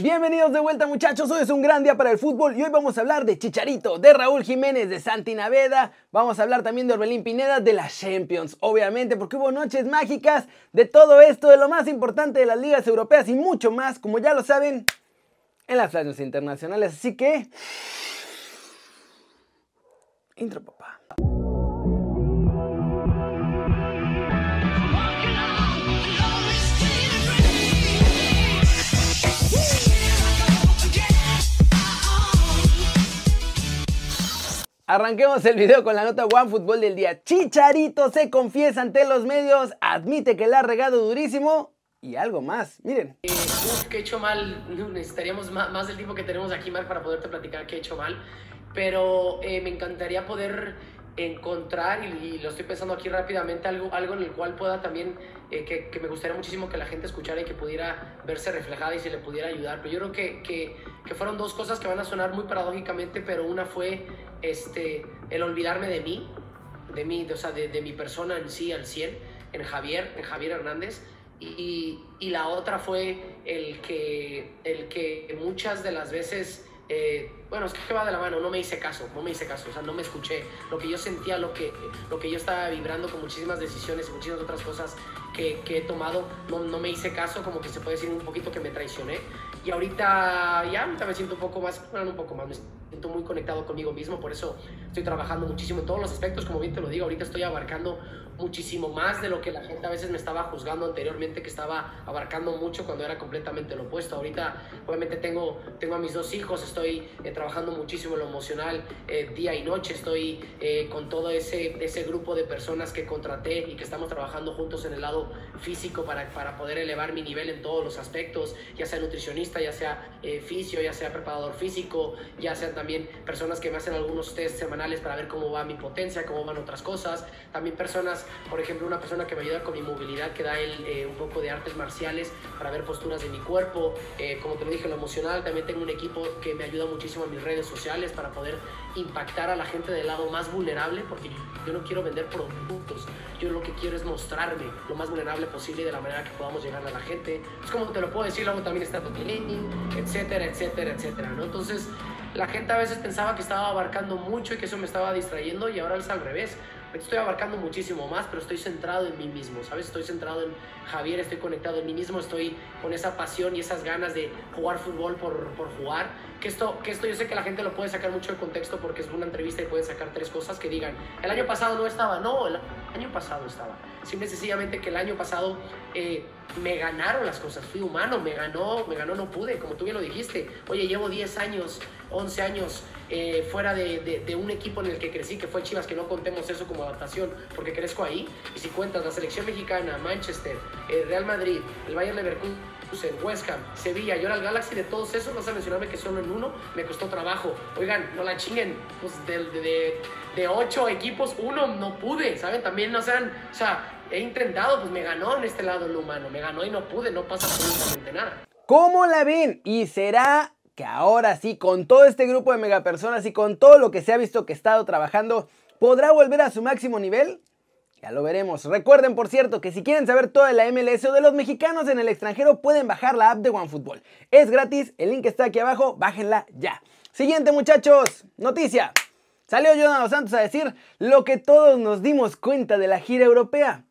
Bienvenidos de vuelta muchachos, hoy es un gran día para el fútbol y hoy vamos a hablar de Chicharito, de Raúl Jiménez, de Santi Naveda, vamos a hablar también de Orbelín Pineda, de las Champions, obviamente porque hubo noches mágicas, de todo esto, de lo más importante de las ligas europeas y mucho más, como ya lo saben, en las playas internacionales, así que... Intro papá. Arranquemos el video con la nota One Fútbol del día. Chicharito se confiesa ante los medios, admite que la ha regado durísimo y algo más. Miren. Eh, uf, que he hecho mal. Necesitaríamos más, del tiempo que tenemos aquí, Marc, para poderte platicar que he hecho mal. Pero eh, me encantaría poder encontrar, y, lo estoy pensando aquí rápidamente, algo, algo en el cual pueda también, eh, que, que, me gustaría muchísimo que la gente escuchara y que pudiera verse reflejada y se le pudiera ayudar. Pero yo creo que, que, fueron dos cosas que van a sonar muy paradójicamente, pero una fue este, el olvidarme de mí, de mí, o sea, de, de mi persona en sí al 100, en Javier, en Javier Hernández. Y, y la otra fue el que, el que muchas de las veces eh, bueno, es que va de la mano, no me hice caso, no me hice caso, o sea, no me escuché. Lo que yo sentía, lo que, lo que yo estaba vibrando con muchísimas decisiones y muchísimas otras cosas que, que he tomado, no, no, me hice caso, como que se puede decir un poquito que me traicioné. Y ahorita ya, ahorita me siento un poco más, bueno, un poco más, me siento muy conectado conmigo mismo, por eso estoy trabajando muchísimo en todos los aspectos, como bien te lo digo, ahorita estoy abarcando muchísimo más de lo que la gente a veces me estaba juzgando anteriormente, que estaba abarcando mucho cuando era completamente lo opuesto. Ahorita, obviamente, tengo, tengo a mis dos hijos, estoy eh, trabajando muchísimo en lo emocional eh, día y noche, estoy eh, con todo ese, ese grupo de personas que contraté y que estamos trabajando juntos en el lado físico para, para poder elevar mi nivel en todos los aspectos, ya sea nutricionista, ya sea fisio, ya sea preparador físico, ya sean también personas que me hacen algunos test semanales para ver cómo va mi potencia, cómo van otras cosas, también personas por ejemplo, una persona que me ayuda con mi movilidad, que da él eh, un poco de artes marciales para ver posturas de mi cuerpo. Eh, como te lo dije, lo emocional, también tengo un equipo que me ayuda muchísimo en mis redes sociales para poder impactar a la gente del lado más vulnerable, porque yo no quiero vender productos, yo lo que quiero es mostrarme lo más vulnerable posible de la manera que podamos llegar a la gente. Es como te lo puedo decir, luego también está training, etcétera, etcétera, etcétera, ¿no? Entonces, la gente a veces pensaba que estaba abarcando mucho y que eso me estaba distrayendo y ahora es al revés estoy abarcando muchísimo más, pero estoy centrado en mí mismo, ¿sabes? Estoy centrado en Javier, estoy conectado en mí mismo, estoy con esa pasión y esas ganas de jugar fútbol por, por jugar. Que esto, que esto yo sé que la gente lo puede sacar mucho de contexto porque es una entrevista y pueden sacar tres cosas que digan, el año pasado no estaba, no, año pasado estaba. Simple y sencillamente que el año pasado eh, me ganaron las cosas, fui humano, me ganó, me ganó, no pude, como tú bien lo dijiste. Oye, llevo 10 años, 11 años eh, fuera de, de, un equipo en el que crecí, que fue Chivas, que no contemos eso como adaptación, porque crezco ahí. Y si cuentas la selección mexicana, Manchester, el Real Madrid, el Bayern Leverkusen, West Ham, Sevilla y ahora el Galaxy, de todos esos, no a mencionarme que solo en uno me costó trabajo. Oigan, no la chinguen, pues de, de, de ocho equipos, uno no pude, ¿saben? También no sean, o sea, he intentado, pues me ganó en este lado el humano, me ganó y no pude, no pasa absolutamente nada. ¿Cómo la ven? ¿Y será que ahora sí, con todo este grupo de megapersonas y con todo lo que se ha visto que ha estado trabajando, podrá volver a su máximo nivel? Ya lo veremos. Recuerden, por cierto, que si quieren saber todo de la MLS o de los mexicanos en el extranjero, pueden bajar la app de OneFootball. Es gratis, el link está aquí abajo, bájenla ya. Siguiente, muchachos, noticia. Salió Jonathan Santos a decir lo que todos nos dimos cuenta de la gira europea.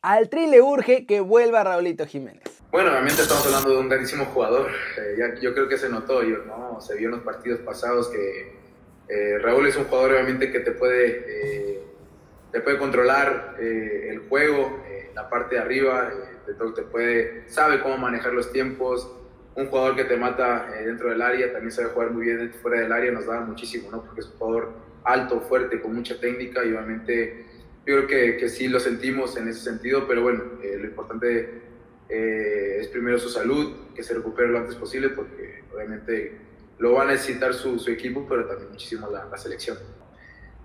Al Tri le urge que vuelva Raulito Jiménez. Bueno, obviamente estamos hablando de un grandísimo jugador. Eh, yo creo que se notó, yo, ¿no? se vio en los partidos pasados que eh, Raúl es un jugador obviamente que te puede, eh, te puede controlar el juego, la parte de arriba, te, te puede, sabe cómo manejar los tiempos. Un jugador que te mata dentro del área, también sabe jugar muy bien fuera del área, nos da muchísimo, ¿no? porque es un jugador alto, fuerte, con mucha técnica y obviamente yo creo que, que sí lo sentimos en ese sentido, pero bueno, eh, lo importante eh, es primero su salud, que se recupere lo antes posible, porque obviamente lo va a necesitar su, su equipo, pero también muchísimo la, la, selección.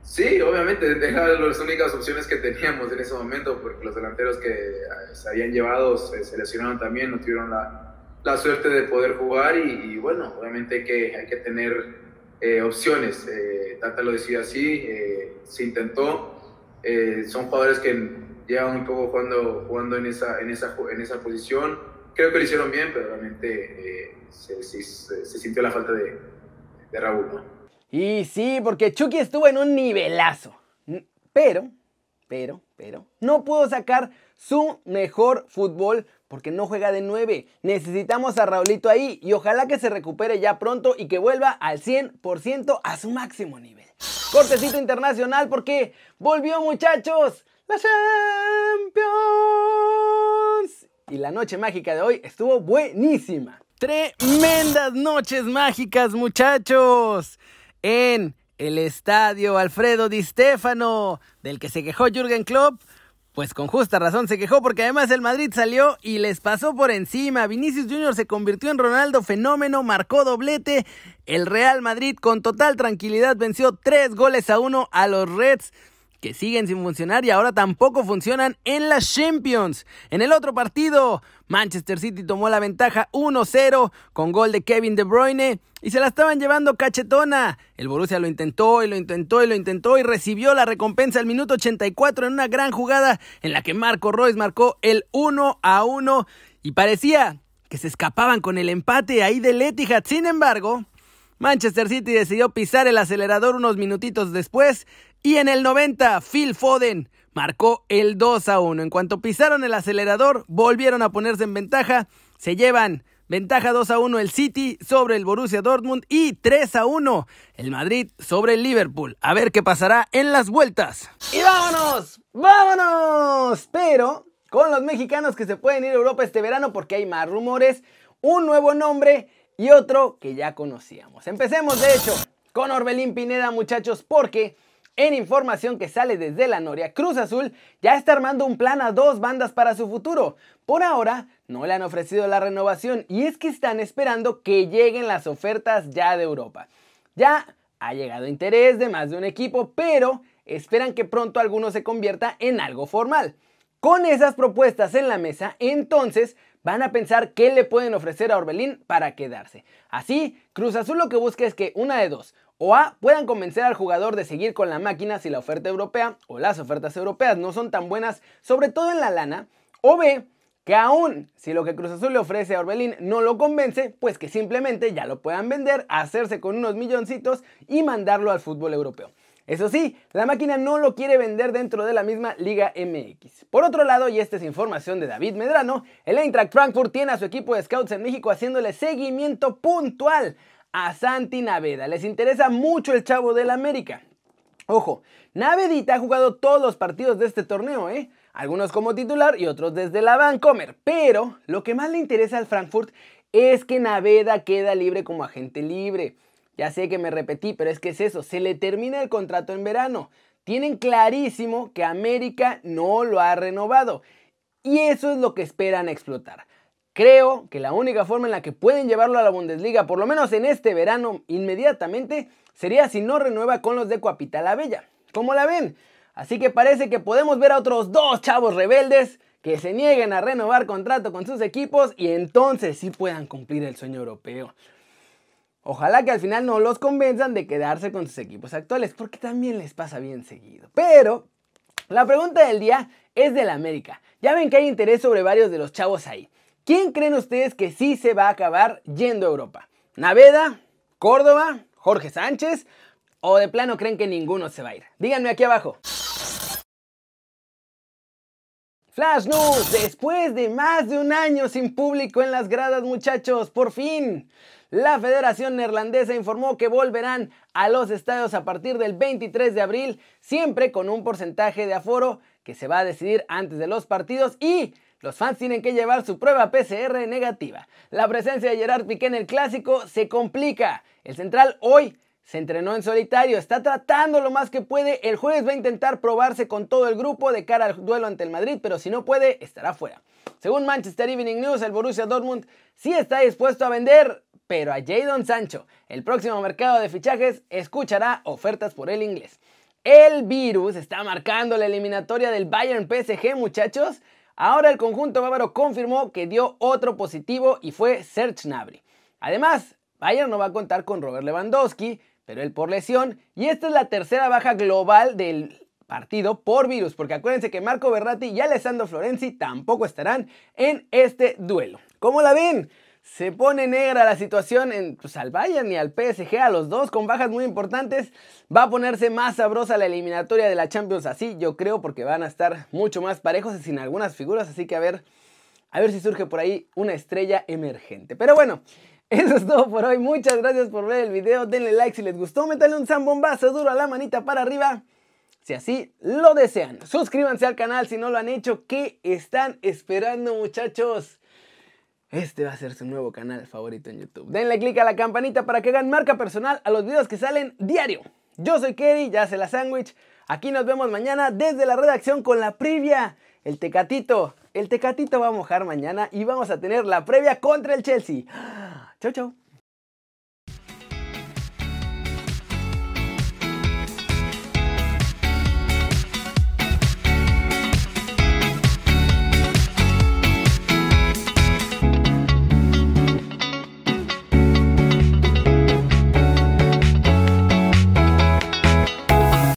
Sí, obviamente, deja las únicas opciones que teníamos en ese momento, porque los delanteros que eh, se habían llevado se seleccionaron también, no tuvieron la, la suerte de poder jugar y, y, bueno, obviamente hay que, hay que tener opciones. Tata lo decía así, se intentó, eh, son jugadores que llevan un poco jugando, jugando en, esa, en, esa, en esa posición. creo que lo hicieron bien, pero realmente eh, se, sintió la falta de, de Raúl. Y sí, porque Chucky estuvo en un nivelazo. Pero, pero, pero, no pudo sacar su mejor fútbol porque no juega de 9. Necesitamos a Raulito ahí y ojalá que se recupere ya pronto y que vuelva al 100% a su máximo nivel. Cortecito internacional porque volvió muchachos la Champions. Y la noche mágica de hoy estuvo buenísima. Tremendas noches mágicas muchachos. En el estadio Alfredo Di Stefano, del que se quejó Jürgen Klopp, pues con justa razón se quejó porque además el Madrid salió y les pasó por encima. Vinicius Jr. se convirtió en Ronaldo fenómeno, marcó doblete. El Real Madrid con total tranquilidad venció tres goles a uno a los Reds que siguen sin funcionar y ahora tampoco funcionan en las Champions. En el otro partido, Manchester City tomó la ventaja 1-0 con gol de Kevin De Bruyne y se la estaban llevando cachetona. El Borussia lo intentó y lo intentó y lo intentó y recibió la recompensa al minuto 84 en una gran jugada en la que Marco Royce marcó el 1 1 y parecía que se escapaban con el empate ahí del Etihad. Sin embargo, Manchester City decidió pisar el acelerador unos minutitos después y en el 90, Phil Foden marcó el 2 a 1. En cuanto pisaron el acelerador, volvieron a ponerse en ventaja. Se llevan ventaja 2 a 1 el City sobre el Borussia Dortmund y 3 a 1 el Madrid sobre el Liverpool. A ver qué pasará en las vueltas. Y vámonos, vámonos. Pero con los mexicanos que se pueden ir a Europa este verano porque hay más rumores, un nuevo nombre y otro que ya conocíamos. Empecemos de hecho con Orbelín Pineda muchachos porque en información que sale desde la Noria, Cruz Azul ya está armando un plan a dos bandas para su futuro. Por ahora no le han ofrecido la renovación y es que están esperando que lleguen las ofertas ya de Europa. Ya ha llegado interés de más de un equipo, pero esperan que pronto alguno se convierta en algo formal. Con esas propuestas en la mesa, entonces van a pensar qué le pueden ofrecer a Orbelín para quedarse. Así, Cruz Azul lo que busca es que una de dos, o A, puedan convencer al jugador de seguir con la máquina si la oferta europea o las ofertas europeas no son tan buenas, sobre todo en la lana, o B, que aún si lo que Cruz Azul le ofrece a Orbelín no lo convence, pues que simplemente ya lo puedan vender, hacerse con unos milloncitos y mandarlo al fútbol europeo. Eso sí, la máquina no lo quiere vender dentro de la misma Liga MX. Por otro lado, y esta es información de David Medrano, el Eintracht Frankfurt tiene a su equipo de scouts en México haciéndole seguimiento puntual a Santi Naveda. Les interesa mucho el chavo del América. Ojo, Navedita ha jugado todos los partidos de este torneo, ¿eh? Algunos como titular y otros desde la Vancomer. Pero lo que más le interesa al Frankfurt es que Naveda queda libre como agente libre. Ya sé que me repetí, pero es que es eso, se le termina el contrato en verano. Tienen clarísimo que América no lo ha renovado. Y eso es lo que esperan explotar. Creo que la única forma en la que pueden llevarlo a la Bundesliga, por lo menos en este verano inmediatamente, sería si no renueva con los de Coapita la Bella. ¿Cómo la ven? Así que parece que podemos ver a otros dos chavos rebeldes que se nieguen a renovar contrato con sus equipos y entonces sí puedan cumplir el sueño europeo. Ojalá que al final no los convenzan de quedarse con sus equipos actuales, porque también les pasa bien seguido. Pero la pregunta del día es del América. Ya ven que hay interés sobre varios de los chavos ahí. ¿Quién creen ustedes que sí se va a acabar yendo a Europa? ¿Naveda? ¿Córdoba? ¿Jorge Sánchez? ¿O de plano creen que ninguno se va a ir? Díganme aquí abajo. Flash News, después de más de un año sin público en las gradas muchachos, por fin, la Federación Neerlandesa informó que volverán a los estadios a partir del 23 de abril, siempre con un porcentaje de aforo que se va a decidir antes de los partidos y los fans tienen que llevar su prueba PCR negativa. La presencia de Gerard Piqué en el clásico se complica. El central hoy se entrenó en solitario, está tratando lo más que puede. El jueves va a intentar probarse con todo el grupo de cara al duelo ante el Madrid, pero si no puede, estará fuera. Según Manchester Evening News, el Borussia Dortmund sí está dispuesto a vender, pero a Jadon Sancho. El próximo mercado de fichajes escuchará ofertas por el inglés. El virus está marcando la eliminatoria del Bayern PSG, muchachos. Ahora el conjunto bávaro confirmó que dio otro positivo y fue Serge Gnabry. Además, Bayern no va a contar con Robert Lewandowski, pero él por lesión, y esta es la tercera baja global del partido por virus, porque acuérdense que Marco Berratti y Alessandro Florenzi tampoco estarán en este duelo. ¿Cómo la ven? Se pone negra la situación en, pues, al Bayern y al PSG, a los dos con bajas muy importantes. Va a ponerse más sabrosa la eliminatoria de la Champions así, yo creo, porque van a estar mucho más parejos y sin algunas figuras. Así que a ver, a ver si surge por ahí una estrella emergente. Pero bueno, eso es todo por hoy. Muchas gracias por ver el video. Denle like si les gustó. Métanle un zambombazo duro a la manita para arriba. Si así lo desean. Suscríbanse al canal si no lo han hecho. ¿Qué están esperando muchachos? Este va a ser su nuevo canal favorito en YouTube. Denle click a la campanita para que hagan marca personal a los videos que salen diario. Yo soy Kerry, ya se la sándwich. Aquí nos vemos mañana desde la redacción con la previa. El Tecatito, el Tecatito va a mojar mañana y vamos a tener la previa contra el Chelsea. Chau, chau.